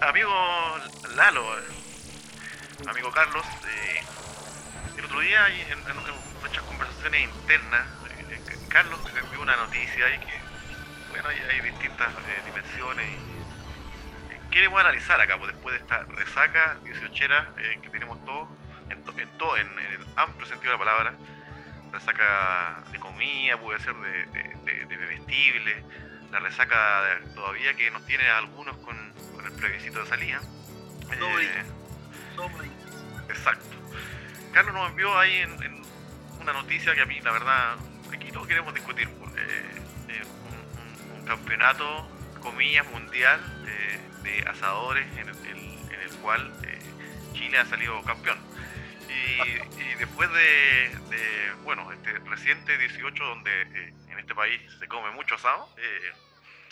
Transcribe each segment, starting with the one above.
amigo, Lalo, eh, amigo Carlos, eh, el otro día en, nuestras conversaciones internas, eh, Carlos me envió una noticia y que, bueno, hay, distintas dimensiones y queremos analizar acá, pues, después de esta resaca 18era que tenemos todos, en, todo, en, el amplio sentido de la palabra, resaca de comida, puede ser de, de, de la resaca todavía que nos tiene algunos con, el plebiscito de salida. Eh, exacto. Carlos nos envió ahí en, una noticia que a mí, la verdad, aquí no queremos discutir. Pues, eh, eh, un, campeonato, comillas, mundial de asadores en el, cual Chile ha salido campeón. Y, después de, de, bueno, este reciente 18 donde en este país se come mucho asado, eh,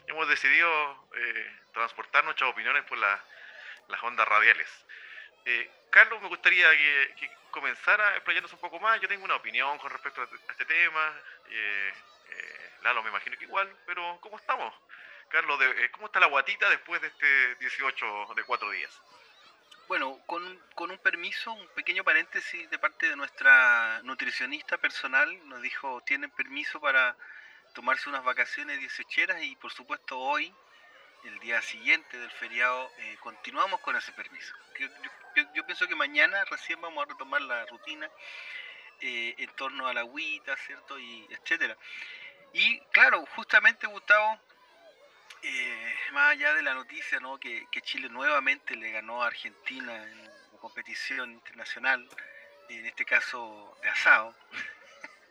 hemos decidido eh, transportar nuestras opiniones por las ondas radiales. Eh, Carlos, me gustaría que, comenzara explayándose un poco más. Yo tengo una opinión con respecto a este tema. Lalo, me imagino que igual, pero ¿cómo estamos? Carlos, ¿cómo está la guatita después de este 18 de cuatro días? Bueno, con, con, un permiso, un pequeño paréntesis de parte de nuestra nutricionista personal, nos dijo, tienen permiso para tomarse unas vacaciones dieciocheras y por supuesto hoy, el día siguiente del feriado, eh, continuamos con ese permiso. Yo, pienso que mañana recién vamos a retomar la rutina eh, en torno a la agüita, ¿cierto? Y etcétera. Y claro, justamente Gustavo, eh, más allá de la noticia ¿no? que, Chile nuevamente le ganó a Argentina en la competición internacional, en este caso de asado,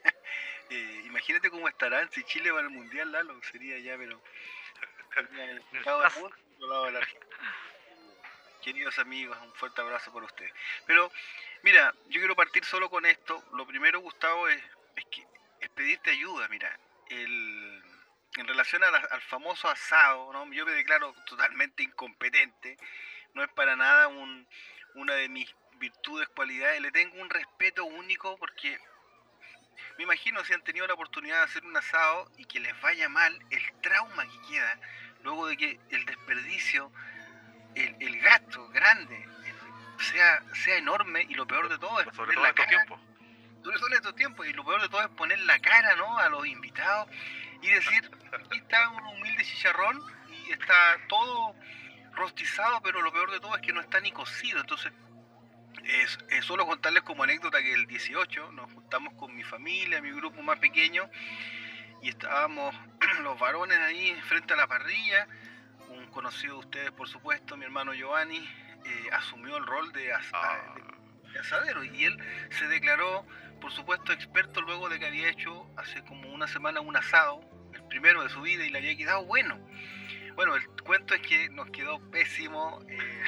eh, imagínate cómo estarán si Chile va al Mundial, Lalo, sería ya, pero... Queridos amigos, un fuerte abrazo por ustedes. Pero, mira, yo quiero partir solo con esto. Lo primero, Gustavo, es, es, que, es pedirte ayuda. Mira, el, en relación al famoso asado, ¿no? yo me declaro totalmente incompetente, no es para nada un, una de mis virtudes, cualidades, le tengo un respeto único porque me imagino si han tenido la oportunidad de hacer un asado y que les vaya mal, el trauma que queda luego de que el desperdicio, el, gasto grande sea, sea enorme y lo peor de todo es sobre todo en estos tiempos. Sobre todo en estos tiempos y lo peor de todo es poner la cara ¿no? a los invitados y decir, aquí está un humilde chicharrón y está todo rostizado, pero lo peor de todo es que no está ni cocido. Entonces, es, solo contarles como anécdota que el 18 nos juntamos con mi familia, mi grupo más pequeño, y estábamos los varones ahí frente a la parrilla. Un conocido de ustedes, por supuesto, mi hermano Giovanni, eh, asumió el rol de, ah. de asadero y él se declaró por supuesto experto luego de que había hecho hace como una semana un asado, el primero de su vida, y le había quedado bueno. Bueno, el cuento es que nos quedó pésimo, eh,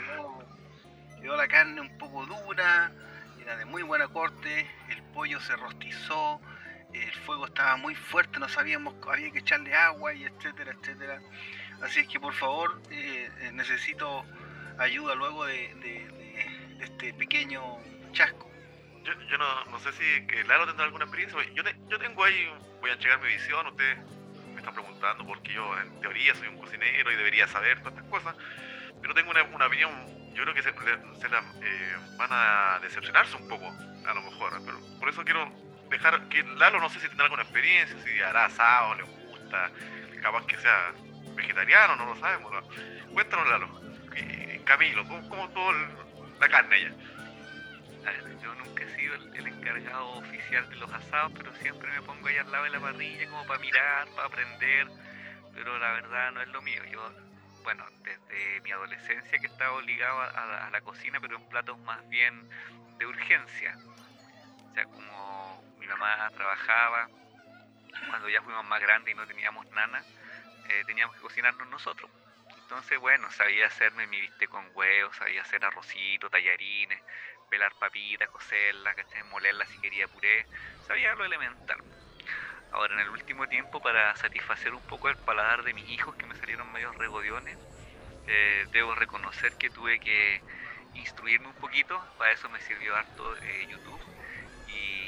quedó, la carne un poco dura, era de muy buena corte, el pollo se rostizó, el fuego estaba muy fuerte, no sabíamos, había que echarle agua y etcétera, etcétera. Así es que por favor eh, eh, necesito ayuda luego de este pequeño chasco yo, yo no, no, sé si que Lalo tendrá alguna experiencia. Yo, yo tengo ahí, voy a llegar mi visión, ustedes me están preguntando porque yo en teoría soy un cocinero y debería saber todas estas cosas, pero tengo una, opinión, yo creo que se, se eh, van a decepcionarse un poco, a lo mejor, pero por eso quiero dejar que Lalo no sé si tendrá alguna experiencia, si hará asado, le gusta, capaz que sea vegetariano, no lo sabemos. Cuéntanos Lalo, Camilo, ¿cómo, cómo todo la carne allá? yo nunca he sido el, encargado oficial de los asados, pero siempre me pongo ahí al lado de la parrilla como para mirar, para aprender, pero la verdad no es lo mío. Yo, bueno, desde mi adolescencia que estaba obligado a, la cocina, pero en platos más bien de urgencia. O sea, como mamá trabajaba, cuando ya fuimos más grandes y no teníamos nana, eh, teníamos que cocinarnos nosotros. Entonces, bueno, sabía hacerme mi viste con huevos, sabía hacer arrocito, tallarines, pelar papitas, cocerlas, molerlas si quería puré, sabía lo elemental. Ahora, en el último tiempo, para satisfacer un poco el paladar de mis hijos que me salieron medio regodiones, eh, debo reconocer que tuve que instruirme un poquito, para eso me sirvió harto eh, YouTube y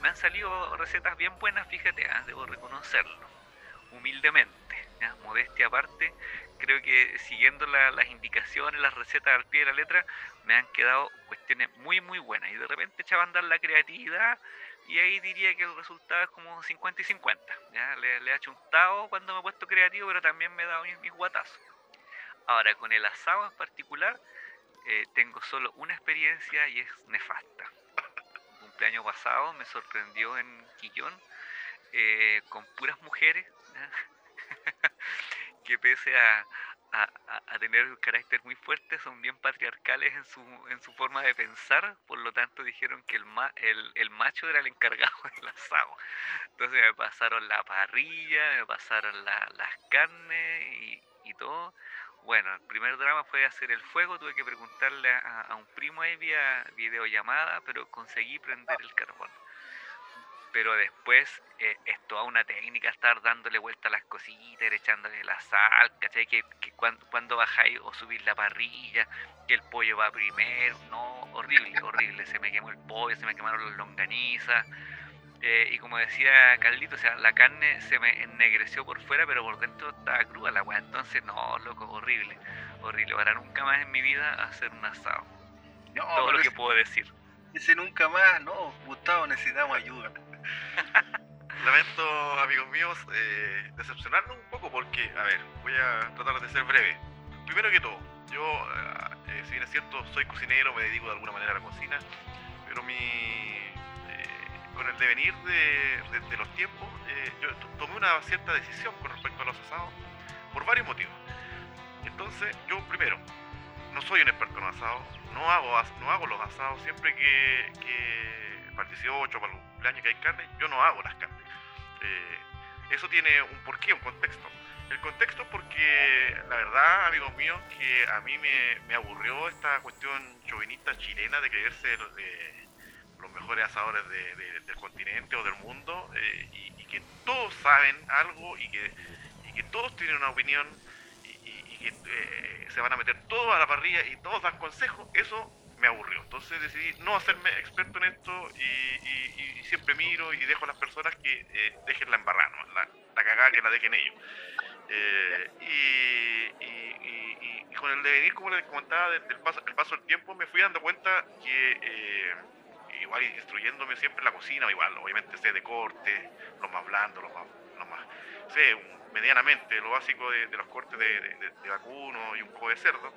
me han salido recetas bien buenas, fíjate, ah, debo reconocerlo, humildemente. modestia aparte, creo que siguiendo las indicaciones, las recetas al pie de la letra, me han quedado cuestiones muy, muy buenas. Y de repente echaba a andar la creatividad y ahí diría que el resultado es como 50 y 50. ¿ya? Le, le he achuntado cuando me he puesto creativo, pero también me he dado mis, guatazos. Ahora, con el asado en particular, eh, tengo solo una experiencia y es nefasta. Cumpleaños pasado me sorprendió en Quillón eh, con puras mujeres que pese a, a, tener un carácter muy fuerte, son bien patriarcales en su, en su forma de pensar, por lo tanto dijeron que el, ma, el, el macho era el encargado del asado. Entonces me pasaron la parrilla, me pasaron la, las carnes y, y todo. Bueno, el primer drama fue hacer el fuego, tuve que preguntarle a, un primo ahí vía videollamada, pero conseguí prender el carbón pero después eh, es toda una técnica estar dándole vuelta a las cositas, echándole la sal, ¿cachai? Que, cuando, cuando, bajáis o subir la parrilla, que el pollo va primero, no, horrible, horrible, se me quemó el pollo, se me quemaron las longanizas, eh, y como decía Carlito, o sea, la carne se me ennegreció por fuera, pero por dentro estaba cruda la weá, entonces no, loco, horrible, horrible, para nunca más en mi vida hacer un asado. Todo lo que puedo decir. Ese nunca más, no, Gustavo, necesitamos ayuda. Lamento, amigos míos, eh, decepcionarnos un poco porque, a ver, voy a tratar de ser breve. Primero que todo, yo, eh, si bien es cierto, soy cocinero, me dedico de alguna manera a la cocina, pero mi, con el devenir de, los tiempos, eh, yo tomé una cierta decisión con respecto a los asados por varios motivos. Entonces, yo primero, no soy un experto en asados, no hago, no hago los asados siempre que, que para el 18, para el cumpleaños que hay carne, yo no hago las carnes. Eh, eso tiene un porqué, un contexto. El contexto porque la verdad, amigos míos, que a mí me, aburrió esta cuestión chauvinista chilena de creerse de los mejores asadores de, de, del continente o del mundo eh, y, y, que todos saben algo y que, y que todos tienen una opinión que eh, se van a meter todos a la parrilla y todos dan consejos, eso me aburrió. Entonces decidí no hacerme experto en esto y, y, y siempre miro y dejo a las personas que eh, dejen la embarrada, ¿no? la, la, cagada que la dejen ellos. Eh, y, y, con el devenir, como les comentaba, del paso, el paso del tiempo, me fui dando cuenta que eh, igual instruyéndome siempre en la cocina, igual, obviamente sé de corte, los más blandos, los más, sé, medianamente lo básico de, los cortes de, vacuno y un poco de cerdo.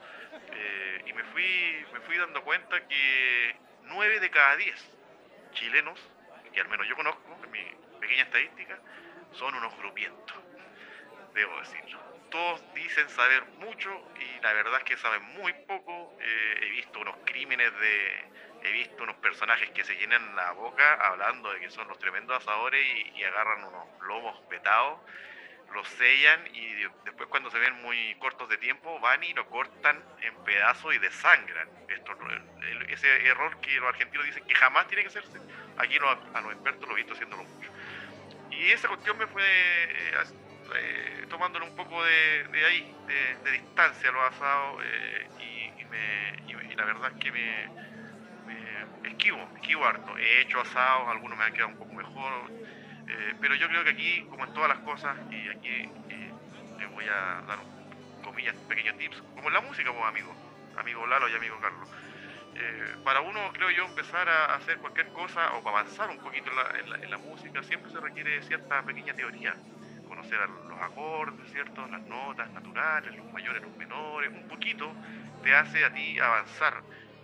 Eh, y me fui, me fui dando cuenta que 9 de cada 10 chilenos, que al menos yo conozco, en mi pequeña estadística, son unos grupientos, debo decirlo. Todos dicen saber mucho y la verdad es que saben muy poco. Eh, he visto unos crímenes de, he visto unos personajes que se llenan la boca hablando de que son los tremendos asadores y, agarran unos lomos petados los sellan y después cuando se ven muy cortos de tiempo van y lo cortan en pedazos y desangran. Esto, ese error que los argentinos dicen que jamás tiene que hacerse, aquí lo, a los expertos lo he visto haciéndolo mucho. Y esa cuestión me fue eh, eh, tomándole un poco de, ahí, de, distancia a los asados eh, y, la verdad es que me, esquivo, esquivo harto. He hecho asados, algunos me han quedado un poco mejor eh, pero yo creo que aquí, como en todas las cosas, y aquí eh, les voy a dar, comillas, pequeños tips, como en la música, pues, amigo, amigo Lalo y amigo Carlos. Eh, para uno, creo yo, empezar a hacer cualquier cosa o avanzar un poquito en la, en la, en la música, siempre se requiere cierta pequeña teoría. Conocer los acordes, ¿cierto? Las notas naturales, los mayores, los menores, un poquito te hace a ti avanzar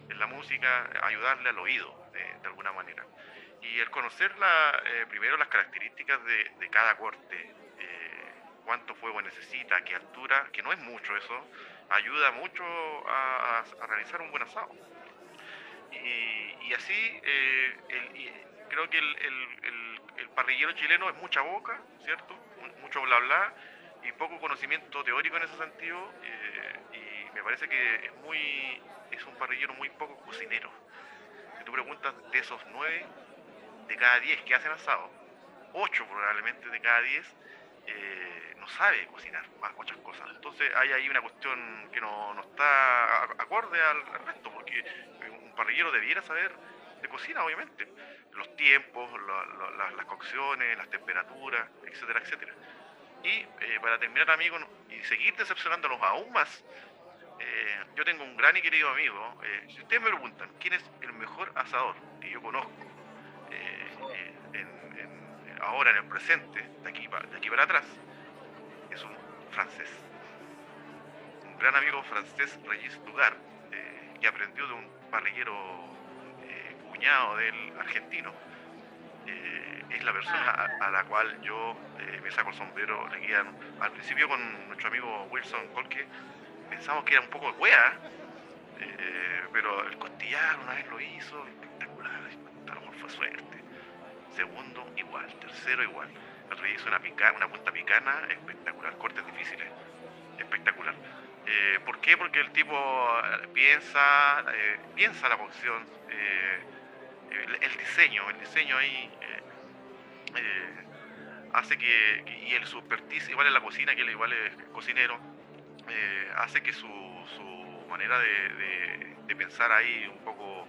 en la música, ayudarle al oído, de, alguna manera y el conocer la, eh, primero las características de, de cada corte, eh, cuánto fuego necesita, qué altura, que no es mucho eso, ayuda mucho a, a, realizar un buen asado. Y, y así, eh, el, creo que el, el, el, parrillero chileno es mucha boca, ¿cierto? Mucho bla bla y poco conocimiento teórico en ese sentido. Y me parece que es, muy, es un parrillero muy poco cocinero. Si tú preguntas de esos nueve, de cada 10 que hacen asado, 8 probablemente de cada 10 eh, no sabe cocinar más muchas cosas. Entonces hay ahí una cuestión que no, no está acorde al, al, resto, porque un parrillero debiera saber de cocina, obviamente, los tiempos, la, la, las cocciones, las temperaturas, etcétera, etcétera. Y eh, para terminar, amigos, y seguir decepcionándonos aún más, eh, yo tengo un gran y querido amigo. Eh, si ustedes me preguntan quién es el mejor asador que yo conozco ahora en el presente, de aquí, de aquí para atrás, es un francés. Un gran amigo francés, Regis Lugar, que aprendió de un parrillero cuñado del argentino eh, es la persona a, la cual yo eh, me saco el sombrero. Le guían. Al principio con nuestro amigo Wilson Colque pensamos que era un poco de wea, eh, pero el costillar una vez lo hizo, espectacular, a fue suerte. Segundo, igual, tercero, igual. El otro hizo una, pica, una punta picana, espectacular, cortes difíciles, espectacular. ¿Por qué? Porque el tipo piensa, piensa la cocción, el, diseño, el diseño ahí eh, eh, hace que, y el su igual en la cocina, que él igual es cocinero, eh, hace que su, su manera de, de, pensar ahí un poco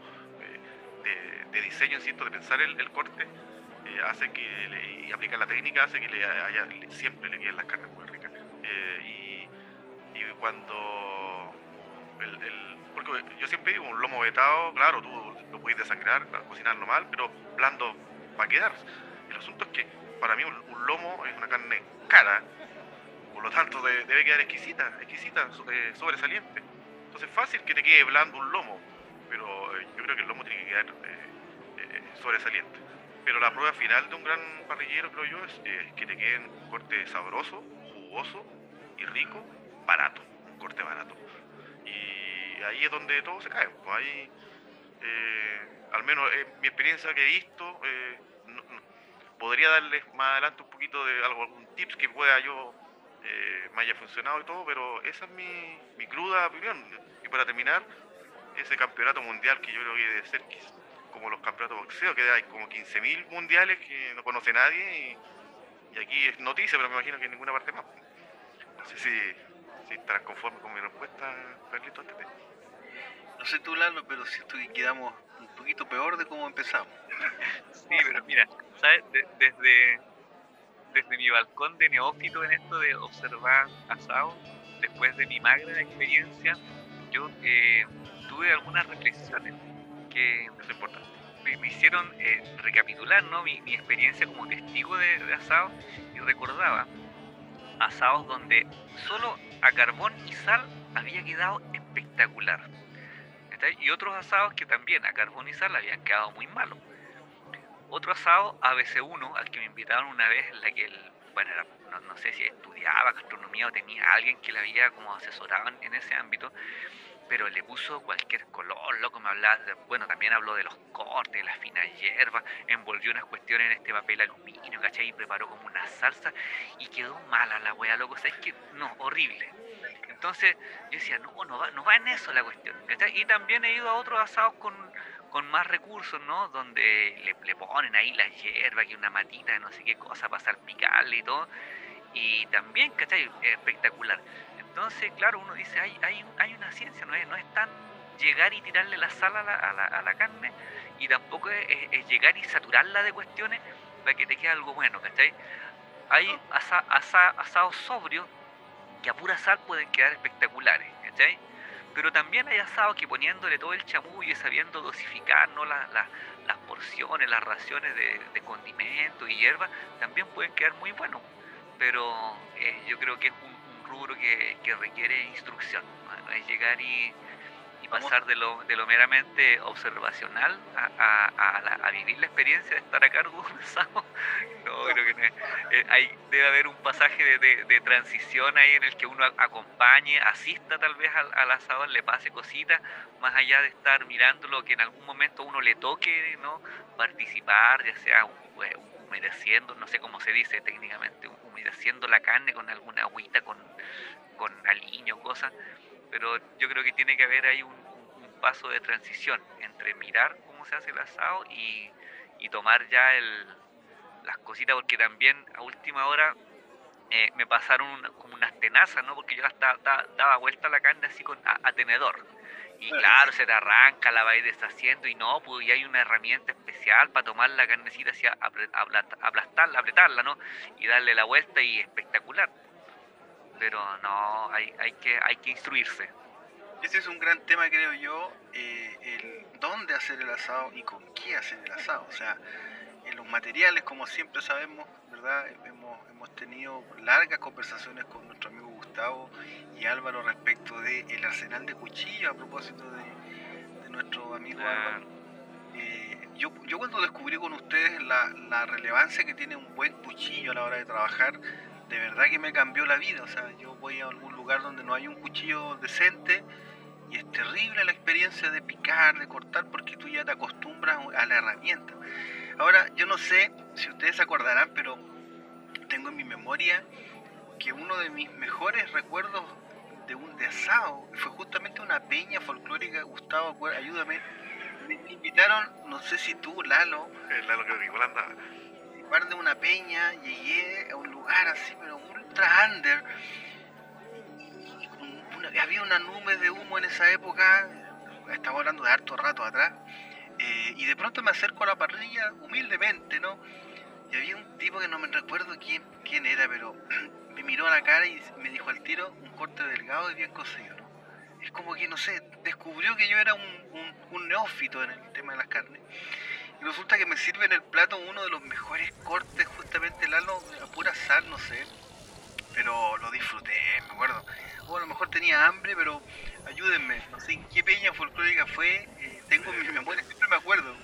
de, diseño, insisto, de pensar el, corte, hace que le, y aplicar la técnica, hace que le haya, siempre le queden las carnes muy ricas. y, y cuando el, porque yo siempre digo, un lomo vetado, claro, tú lo puedes desangrar, cocinarlo mal, pero blando va a quedar. El asunto es que para mí un, lomo es una carne cara, por lo tanto debe quedar exquisita, exquisita, eh, sobresaliente. Entonces es fácil que te quede blando un lomo, pero eh, yo creo que el lomo tiene que quedar eh, sobresaliente. Pero la prueba final de un gran parrillero, creo yo, es que te quede un corte sabroso, jugoso y rico, barato, un corte barato. Y ahí es donde todo se cae. Pues ahí al menos en mi experiencia que he visto, podría darles más adelante un poquito de algo, algún tips que pueda yo eh, me haya funcionado y todo, pero esa es mi, mi, cruda opinión. Y para terminar, ese campeonato mundial que yo creo que debe ser como los campeonatos de boxeo, que hay como 15.000 mundiales que no conoce nadie y, aquí es noticia, pero me imagino que en ninguna parte más. No sé si, si estarán conformes con mi respuesta, Carlito, antes no sé tú, Lalo, pero siento que quedamos un poquito peor de cómo empezamos. Sí, pero mira, ¿sabes? desde, desde mi balcón de neófito en esto de observar asado, después de mi magra experiencia, yo eh, tuve algunas reflexiones que me, hicieron eh, recapitular ¿no? mi, experiencia como testigo de, de asado y recordaba asados donde solo a carbón y sal había quedado espectacular y otros asados que también a carbonizar le habían quedado muy malos. Otro asado, ABC1, al que me invitaron una vez, en la que él, bueno, no, sé si estudiaba gastronomía o tenía alguien que le había como asesorado en, ese ámbito, pero le puso cualquier color, loco, me hablaba, bueno, también habló de los cortes, las finas hierbas, envolvió unas cuestiones en este papel aluminio, ¿cachai? Y preparó como una salsa y quedó mala la wea, loco, o sea, que, no, horrible. Entonces yo decía, no, no va, no va en eso la cuestión. Y también he ido a otros asados con, más recursos, ¿no? Donde le, ponen ahí la hierba, que una matita de no sé qué cosa para salpicarle y todo. Y también, ¿cachai? Espectacular. Entonces, claro, uno dice, hay, hay, hay una ciencia, no es, no es tan llegar y tirarle la sal a la, a la, carne y tampoco es, llegar y saturarla de cuestiones para que te quede algo bueno, ¿cachai? Hay asados sobrios que a pura sal pueden quedar espectaculares, ¿cachai? Pero también hay asados que poniéndole todo el chamullo y sabiendo dosificar ¿no? las porciones, las raciones de, de condimentos y hierbas, también pueden quedar muy buenos. Pero eh, yo creo que es un, rubro que, requiere instrucción, ¿no? es llegar y pasar de lo, de lo meramente observacional a, vivir la experiencia de estar a cargo de un asado. No, creo que no eh, hay, debe haber un pasaje de, transición ahí en el que uno acompañe, asista tal vez al, al asador, le pase cositas, más allá de estar mirándolo, que en algún momento uno le toque, ¿no? Participar, ya sea eh, humedeciendo, no sé cómo se dice técnicamente, humedeciendo la carne con alguna agüita, con, con aliño, cosas pero yo creo que tiene que haber ahí un, paso de transición entre mirar cómo se hace el asado y, tomar ya el, las cositas, porque también a última hora eh, me pasaron como unas tenazas, ¿no? Porque yo hasta daba vuelta la carne así con, a, tenedor. Y claro, se te arranca, la vais deshaciendo y no, pues y hay una herramienta especial para tomar la carnecita así, aplastarla, apretarla, ¿no? Y darle la vuelta y espectacular. Pero no, hay, hay, que, hay que instruirse. Ese es un gran tema, creo yo, eh, el dónde hacer el asado y con qué hacer el asado. O sea, en los materiales, como siempre sabemos, ¿verdad? Hemos, hemos tenido largas conversaciones con nuestro amigo Gustavo y Álvaro respecto del el arsenal de cuchillos a propósito de, nuestro amigo Álvaro. Eh, yo, yo cuando descubrí con ustedes la, la relevancia que tiene un buen cuchillo a la hora de trabajar, de verdad que me cambió la vida. O sea, yo voy a algún lugar donde no hay un cuchillo decente y es terrible la experiencia de picar, de cortar, porque tú ya te acostumbras a la herramienta. Ahora, yo no sé si ustedes se acordarán, pero tengo en mi memoria que uno de mis mejores recuerdos de un de asado fue justamente una peña folclórica, Gustavo, ayúdame. Me invitaron, no sé si tú, Lalo. Lalo creo que igual de una peña, llegué a un lugar así, pero ultra under. Había una nube de humo en esa época, estaba hablando de harto rato atrás eh, y de pronto me acerco a la parrilla humildemente, ¿no? Y había un tipo que no me recuerdo quién, era, pero me miró a la cara y me dijo al tiro un corte delgado y bien cocido, ¿no? Es como que, no sé, descubrió que yo era un, neófito en el tema de las carnes. Y resulta que me sirve en el plato uno de los mejores cortes, justamente el halo a pura sal, no sé. Pero lo disfruté, me acuerdo. O a lo mejor tenía hambre, pero ayúdenme, no sé en qué peña folclórica fue, eh, tengo mi memoria, siempre me acuerdo.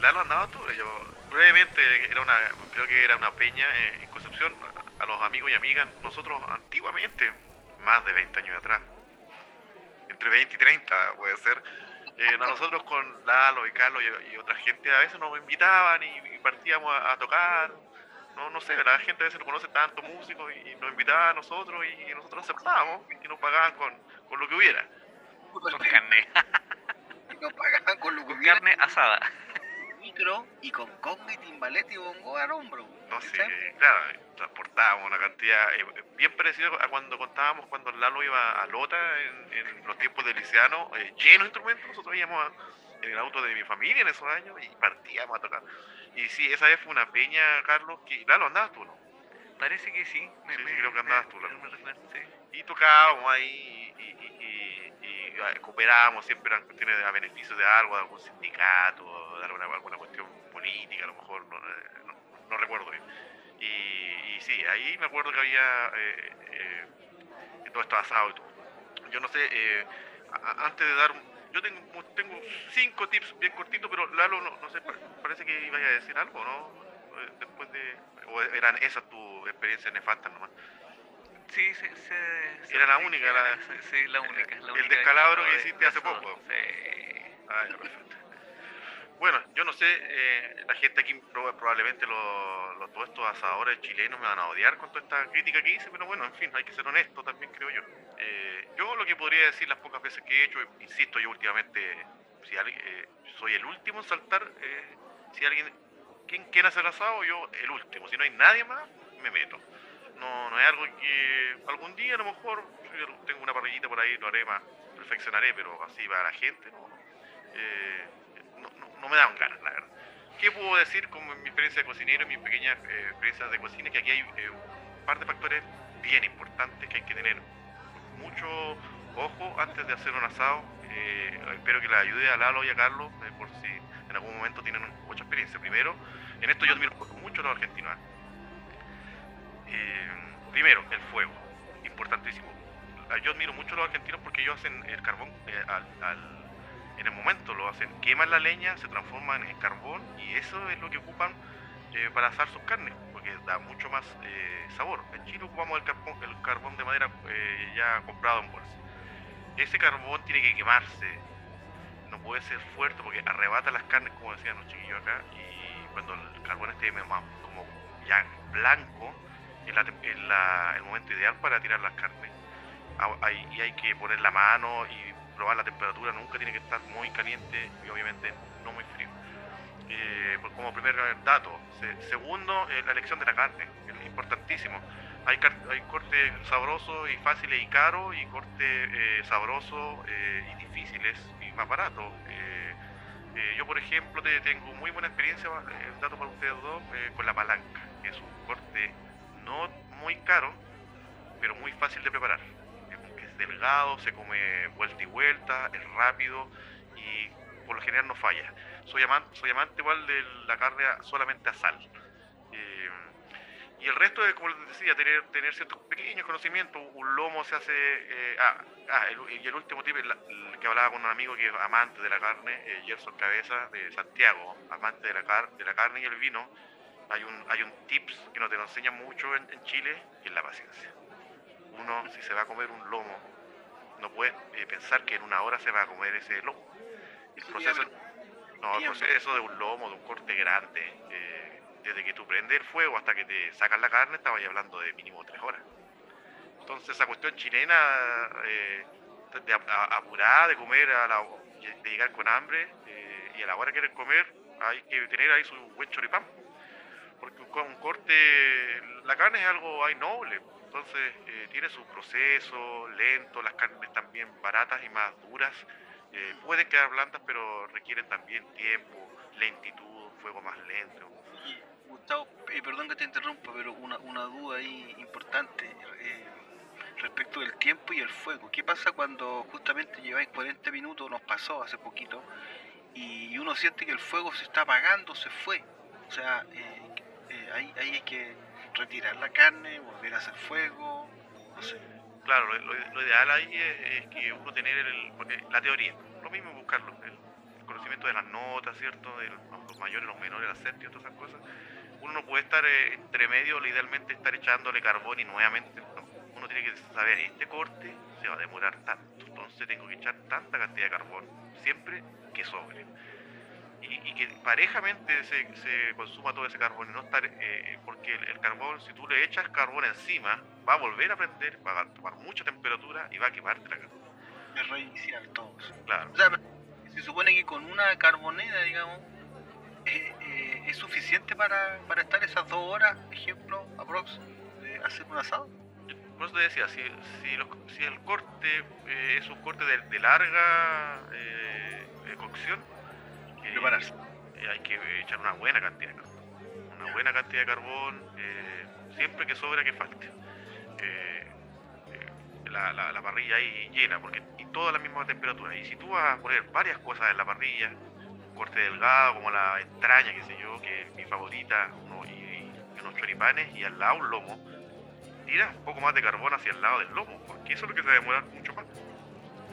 Lalo andaba tú, yo brevemente, era una, creo que era una peña eh, en Concepción, a los amigos y amigas, nosotros antiguamente, más de 20 años atrás, entre 20 y 30 puede ser, eh, nosotros con Lalo y Carlos y, otra gente a veces nos invitaban y, partíamos a, tocar, no, no sé, la gente a veces no conoce tanto músicos y, nos invitaban a nosotros y, nosotros aceptábamos y nos pagaban con, con lo que hubiera. Con carne. nos pagaban con lo que hubiera. Carne asada. Micro y con conga y timbalete y bongo al hombro. No, sí, claro, transportábamos una cantidad eh, bien parecida a cuando contábamos cuando Lalo iba a Lota en, los tiempos de Liciano, eh, llenos de instrumentos, nosotros íbamos en el auto de mi familia en esos años y partíamos a tocar. Y sí, esa vez fue una peña, Carlos, que Lalo andabas tú, ¿no? Parece que sí. Me, sí, creo que andabas tú, Lalo. Y tocábamos ahí y, y, y, cooperábamos, siempre eran cuestiones de, a beneficio de algo, de algún sindicato, política, a lo mejor, no, no, no recuerdo bien. Y, sí, ahí me acuerdo que había eh, eh, todo esto asado y todo. Yo no sé, eh, antes de dar, yo tengo, tengo cinco tips bien cortitos, pero Lalo, no, no sé, parece que ibas a decir algo, ¿no? Después de, o eran esas tus experiencias nefastas nomás. Sí, se, se, era la única, la, sí, la única. La el descalabro que hiciste hace poco. Sí. Perfecto. Bueno, yo no sé, eh, la gente aquí probablemente los, todos estos asadores chilenos me van a odiar con toda esta crítica que hice, pero bueno, en fin, hay que ser honesto también, creo yo. Eh, yo lo que podría decir las pocas veces que he hecho, insisto, yo últimamente si alguien, eh, soy el último en saltar, si alguien, ¿quién quiere hacer asado? Yo el último, si no hay nadie más, me meto. No, no es algo que algún día a lo mejor, yo tengo una parrillita por ahí, lo haré más, perfeccionaré, pero así va la gente, ¿no? No me dan ganas, la verdad. ¿Qué puedo decir como en mi experiencia de cocinero, mi pequeña eh, experiencia de cocina? Que aquí hay eh, un par de factores bien importantes que hay que tener mucho ojo antes de hacer un asado. Eh, espero que les ayude a Lalo y a Carlos por si en algún momento tienen mucha experiencia. Primero, en esto yo admiro mucho a los argentinos. primero, el fuego, importantísimo. Yo admiro mucho a los argentinos porque ellos hacen el carbón al en el momento lo hacen, queman la leña, se transforman en carbón y eso es lo que ocupan eh, para asar sus carnes, porque da mucho más eh, sabor. En Chile ocupamos el carbón, de madera eh, ya comprado en bolsa. Ese carbón tiene que quemarse, no puede ser fuerte porque arrebata las carnes, como decían los chiquillos acá, y cuando el carbón esté como ya blanco, es, el momento ideal para tirar las carnes. Y hay que poner la mano y probar la temperatura, nunca tiene que estar muy caliente y obviamente no muy frío. Eh, como primer dato. segundo, eh, la elección de la carne, es importantísimo. hay, hay cortes sabrosos y fáciles y caros y cortes eh, sabrosos eh, y difíciles y más baratos. Eh, yo, por ejemplo, tengo muy buena experiencia, un dato para ustedes dos, con la palanca, que es un corte no muy caro, pero muy fácil de preparar. Delgado, se come vuelta y vuelta, es rápido y por lo general no falla. Soy amante, soy amante igual de la carne solamente a sal. Y el resto es, como les decía, tener, tener ciertos pequeños conocimientos. Un lomo se hace. Eh, ah, ah y el último tip, el, que hablaba con un amigo que es amante de la carne, eh, Gerson Cabeza, de Santiago, amante de la, car de la carne y el vino. Hay un, hay un tips que no te lo enseñan mucho en, Chile, y es la paciencia. Uno, si se va a comer un lomo, no puede eh, pensar que en una hora se va a comer ese lomo. El proceso, no, el proceso de un lomo, de un corte grande. Eh, desde que tú prendes el fuego hasta que te sacan la carne, estabas hablando de mínimo tres horas. Entonces esa cuestión chilena eh, de apurada, de comer, a la, de llegar con hambre y a la hora de querer comer, hay que tener ahí su buen choripán. Porque con un corte, la carne es algo ahí noble, entonces eh, tiene su proceso lento, las carnes también baratas y más duras. pueden quedar blandas, pero requieren también tiempo, lentitud, fuego más lento. Gustavo, eh, perdón que te interrumpa, pero una, una duda ahí importante eh, respecto del tiempo y el fuego. ¿Qué pasa cuando justamente lleváis 40 minutos, nos pasó hace poquito, y uno siente que el fuego se está apagando, se fue? O sea, eh, ahí, hay que retirar la carne, volver a hacer fuego, no sé. Claro, lo, ideal ahí es, que uno tener la teoría, lo mismo buscarlo, el, conocimiento de las notas, ¿cierto? De los mayores, los menores, las séptimas, todas esas cosas uno no puede estar eh, entre medio, idealmente estar echándole carbón y nuevamente, uno tiene que saber, este corte se va a demorar tanto, entonces tengo que echar tanta cantidad de carbón, siempre que sobre. Y, que parejamente se, se, consuma todo ese carbón y no estar, eh, porque el, carbón, si tú le echas carbón encima, va a volver a prender, va a tomar mucha temperatura y va a quemarte la carne. Es reiniciar todo. Claro. se supone que con una carbonera, digamos, eh, eh, es suficiente para, para, estar esas dos horas, ejemplo, aprox, de hacer un asado. Por eso te decía, si, si, si el corte eh, es un corte de, larga cocción, hay que echar una buena cantidad de carbón. Una buena cantidad de carbón, siempre que sobra que falte. La, la, la, parrilla ahí llena, porque y toda la misma temperatura. Y si tú vas a poner varias cosas en la parrilla, corte delgado, como la entraña, qué sé yo, que es mi favorita, y, unos choripanes, y al lado un lomo, tira un poco más de carbón hacia el lado del lomo, porque eso es lo que se demora mucho más.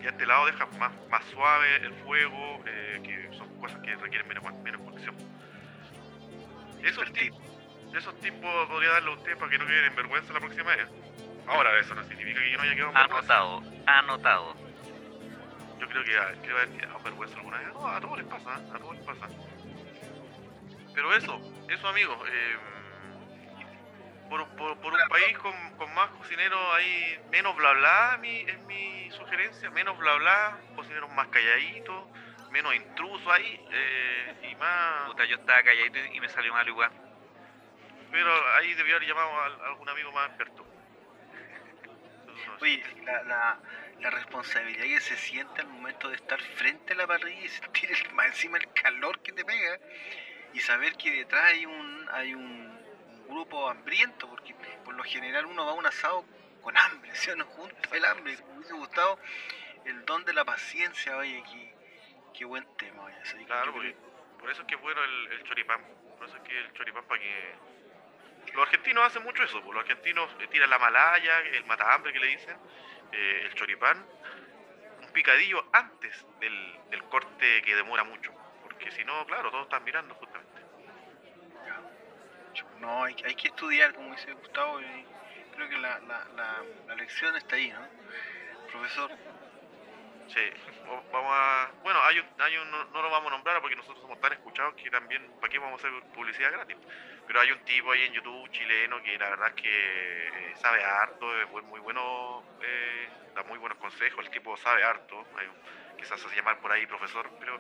Y a este lado deja más, más suave el fuego, eh, que son cosas que requieren menos, menos cocción. Esos, tipos, esos tipos podría darle a usted para que no queden en vergüenza la próxima vez. Ahora, eso no significa que yo no haya quedado en Anotado, anotado. Yo creo que, que va a haber quedado vergüenza alguna vez. No, a todos les pasa, a todos les pasa. Pero eso, eso amigos, eh, por, por, por, un país con, con, más cocineros ahí, menos bla bla, mi, es mi sugerencia, menos bla bla, cocineros más calladitos, menos intrusos ahí, eh, y más... Puta, yo estaba calladito y me salió mal igual. Pero ahí debió haber llamado a, algún amigo más experto. Oye, la, la, la responsabilidad que se siente al momento de estar frente a la parrilla y sentir más encima el calor que te pega y saber que detrás hay un hay un, grupo hambriento porque por lo general uno va a un asado con hambre, ¿sí o no? Junto el hambre. Me hubiese gustado el don de la paciencia, oye, qué, qué buen tema. Oye. claro, por eso es que es bueno el, choripán. Por eso es que el choripán para que... Los argentinos hacen mucho eso, pues. los argentinos tiran la malaya, el mata hambre que le dicen, eh, el choripán, un picadillo antes del, corte que demora mucho, porque si no, claro, todos están mirando. No, hay, hay que estudiar, como dice Gustavo, y creo que la, la, la, lección está ahí, ¿no? Profesor. Sí, vamos a... Bueno, hay un, hay un, no, lo vamos a nombrar porque nosotros somos tan escuchados que también, ¿para qué vamos a hacer publicidad gratis? Pero hay un tipo ahí en YouTube chileno que la verdad es que eh, sabe harto, es muy bueno, eh, da muy buenos consejos, el tipo sabe harto, quizás se llamar por ahí profesor, pero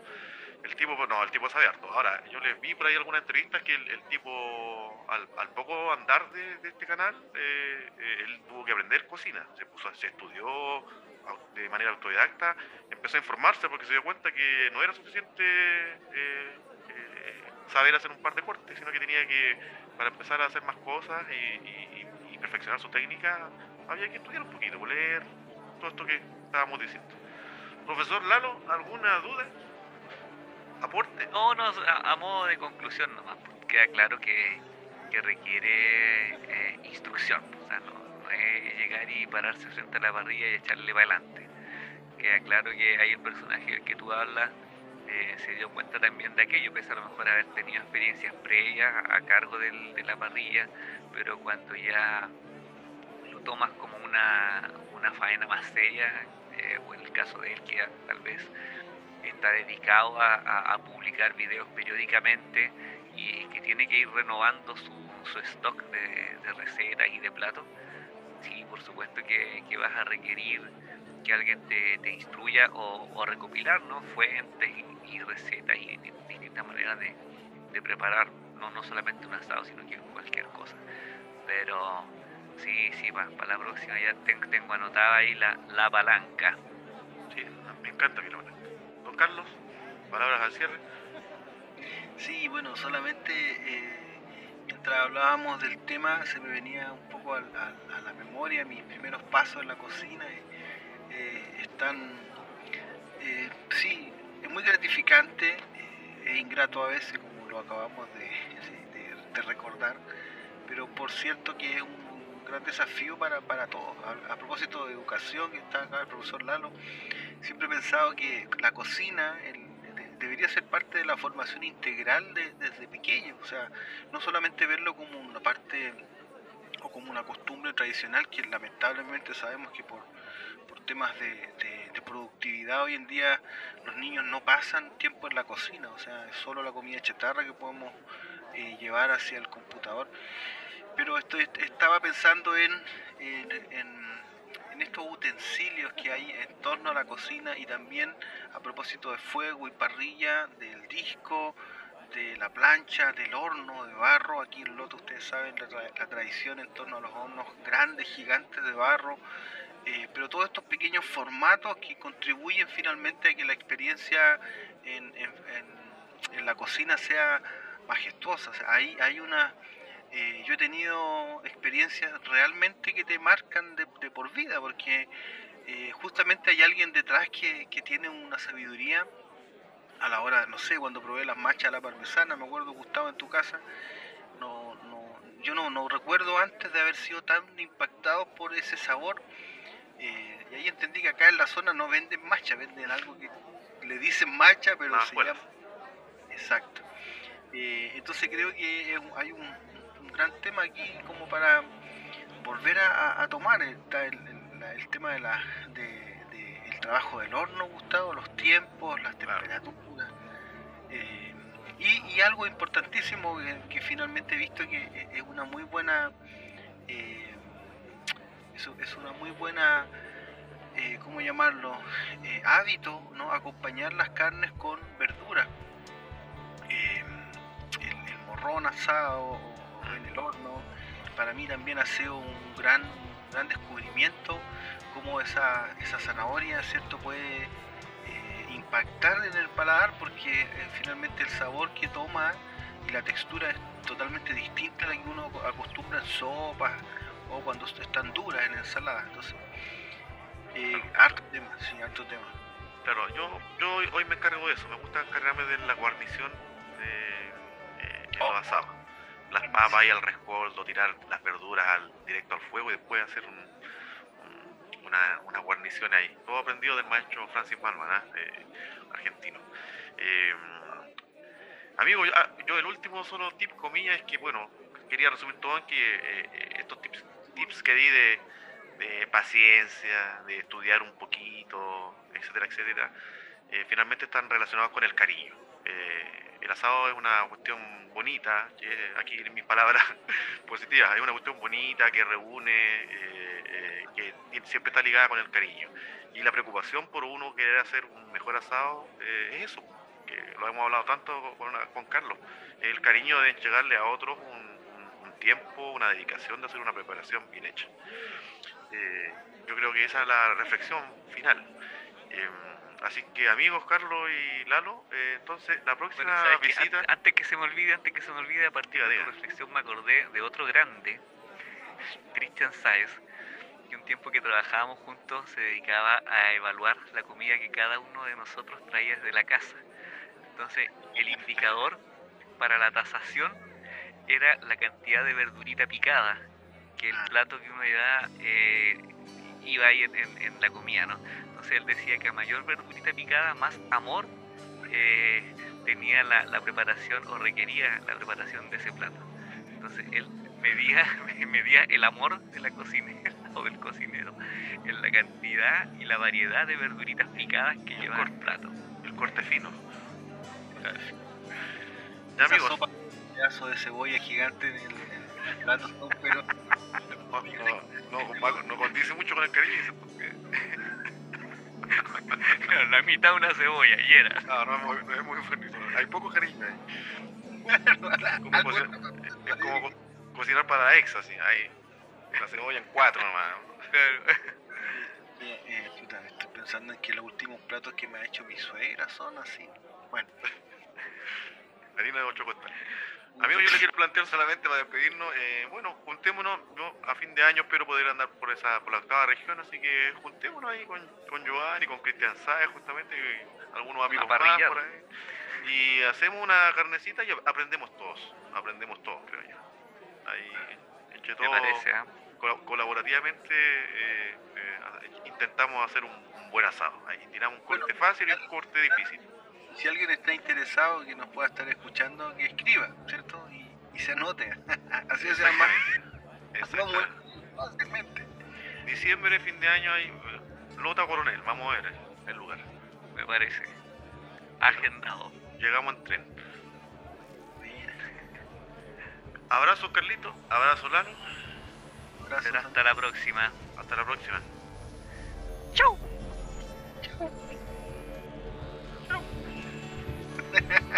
el tipo, no, el tipo sabe harto. Ahora, yo le vi por ahí algunas entrevistas que el, tipo al, al poco andar de, este canal, eh, eh, él tuvo que aprender cocina. Se, puso, se estudió de manera autodidacta, empezó a informarse porque se dio cuenta que no era suficiente eh, saber hacer un par de cortes, sino que tenía que, para empezar a hacer más cosas y- y perfeccionar su técnica, había que estudiar un poquito, leer todo esto que estábamos diciendo. Profesor Lalo, ¿alguna duda? ¿Aporte? No, no, a, modo de conclusión nomás, pues, queda claro que, que requiere eh, instrucción, o sea, no, es llegar y pararse frente a la parrilla y echarle para adelante. Queda claro que hay el personaje del que tú hablas, eh, se dio cuenta también de aquello, pese a lo mejor haber tenido experiencias previas a, cargo del- de la parrilla, pero cuando ya lo tomas como una, una faena más seria, eh, o en el caso de él que tal vez está dedicado a, a- a publicar videos periódicamente y que tiene que ir renovando su, su stock de, de recetas y de platos, sí, por supuesto que, que vas a requerir que alguien te, te instruya o, o recopilar ¿no? fuentes y, y recetas y di- distintas maneras de, de preparar no, no solamente un asado, sino que cualquier cosa. Pero sí, sí, para, la próxima ya ten- tengo anotada ahí la, la palanca. Sí, me encanta hagan. Don Carlos, palabras al cierre. Sí, bueno, solamente eh, mientras hablábamos del tema se me venía un poco a, la memoria mis primeros pasos en la cocina. eh, eh, están, sí, es muy gratificante, es ingrato a veces, como lo acabamos de recordar, pero por cierto que es un gran desafío para, para todos. A, a propósito de educación, que está acá el profesor Lalo, siempre he pensado que la cocina debería ser parte de la formación integral de- desde pequeño, o sea, no solamente verlo como una parte o como una costumbre tradicional que lamentablemente sabemos que por, por temas de, de- productividad hoy en día los niños no pasan tiempo en la cocina, o sea, es solo la comida chatarra que podemos eh, llevar hacia el computador. Pero estoy, estaba pensando en, en, en- en estos utensilios que hay en torno a la cocina y también a propósito de fuego y parrilla, del disco, de la plancha, del horno de barro. Aquí en Loto ustedes saben la, tra- la tradición en torno a los hornos grandes, gigantes de barro. eh, pero todos estos pequeños formatos que contribuyen finalmente a que la experiencia en, en- la cocina sea majestuosa. Hay, hay una... eh, yo he tenido experiencias realmente que te marcan de, de por vida, porque eh, justamente hay alguien detrás que, que tiene una sabiduría a la hora, no sé, cuando probé las machas a la parmesana, me acuerdo Gustavo en tu casa, no, no, yo no, no recuerdo antes de haber sido tan impactado por ese sabor. eh, y ahí entendí que acá en la zona no venden macha, venden algo que le dicen macha, pero se llama... Exacto. Eh, entonces creo que hay un gran tema aquí como para volver a, tomar el, el- la- el tema de la, de, de el trabajo del horno, Gustavo, los tiempos, las temperaturas. eh, y, y algo importantísimo que, que finalmente he visto que e- es una muy buena eh, es, es una muy buena eh, ¿cómo llamarlo? Eh, hábito, ¿no? Acompañar las carnes con verduras. El, el morrón asado en el horno, para mí también ha sido un gran, un gran descubrimiento cómo esa, esa zanahoria, ¿cierto? Puede eh, impactar en el paladar porque eh, finalmente el sabor que toma y la textura es totalmente distinta a la que uno acostumbra en sopas o cuando están duras en ensaladas. Entonces, eh, harto tema, sí, harto tema. Claro, yo, yo hoy- me encargo de eso. Me gusta encargarme de la guarnición de eh, los Oh. asados. Las papas y el rescoldo, tirar las verduras al, directo al fuego y después hacer un- un- una, una guarnición ahí. Todo aprendido del maestro Francis Malman, ¿ah? Eh, argentino. Eh, amigo, yo, ah, yo el último solo tip, comillas, es que, bueno, quería resumir todo en que eh, estos tips, tips que di de, de paciencia, de estudiar un poquito, etcétera, etcétera, eh, finalmente están relacionados con el cariño. Eh, el asado es una cuestión bonita, aquí en mis palabras positivas, es una cuestión bonita que reúne, eh, eh, que siempre está ligada con el cariño. Y la preocupación por uno querer hacer un mejor asado eh, es eso, que lo hemos hablado tanto con, con Carlos, el cariño de entregarle a otros un, un- tiempo, una dedicación de hacer una preparación bien hecha. Yo creo que esa es la reflexión final. Así que amigos Carlos y Lalo, eh, entonces la próxima visita... Ant- Antes que se me olvide, antes que se me olvide, a partir de tu diga. reflexión me acordé de otro grande, Christian Saez, que un tiempo que trabajábamos juntos se dedicaba a evaluar la comida que cada uno de nosotros traía desde la casa. Entonces, el indicador para la tasación era la cantidad de verdurita picada que el plato que uno iba, eh, iba ahí en, en- en la comida, ¿no? Entonces él decía que a mayor verdurita picada, más amor eh, tenía la, la preparación o requería la preparación de ese plato. Entonces él medía, medía el amor de la cocinera o del cocinero en la cantidad y la variedad de verduritas picadas que llevaba el plato. el corte fino. Ya Esa amigos, sopa, un pedazo de cebolla gigante en el, en el plato, pero no, no, no, no condice mucho con el cariño. La mitad de una cebolla y era. No, no es muy, no es muy bonito. Hay poco cariño ahí. bueno, Como cocinar, es como co- cocinar para ex, así. Ahí, la cebolla en cuatro nomás. Eh, eh, puta, estoy pensando en que los últimos platos que me ha hecho mi suegra son así. Bueno, Harina de ocho costas. Amigos, yo le quiero plantear solamente para despedirnos. eh, bueno, juntémonos. Yo a fin de año espero poder andar por esa por la octava región, así que juntémonos ahí con, con Giovanni, con Cristian Sáez, justamente, y algunos amigos más por ahí. Y hacemos una carnecita y aprendemos todos. Aprendemos todos, creo yo. Ahí, entre todos, parece, ¿ah? col- colaborativamente, eh, eh, intentamos hacer un, un buen asado. Ahí tiramos un corte fácil y un corte difícil. Si alguien está interesado que nos pueda estar escuchando, que escriba, ¿cierto? Y, y se anote. así sea más, fácilmente. Diciembre, fin de año, hay Lota Coronel, vamos a ver el lugar. me parece. Agendado. Llegamos en tren. Mira, Abrazos, Carlito. Abrazo, Lalo. abrazos, Será hasta la próxima. Hasta la próxima. ¡Chau! chao. Yeah.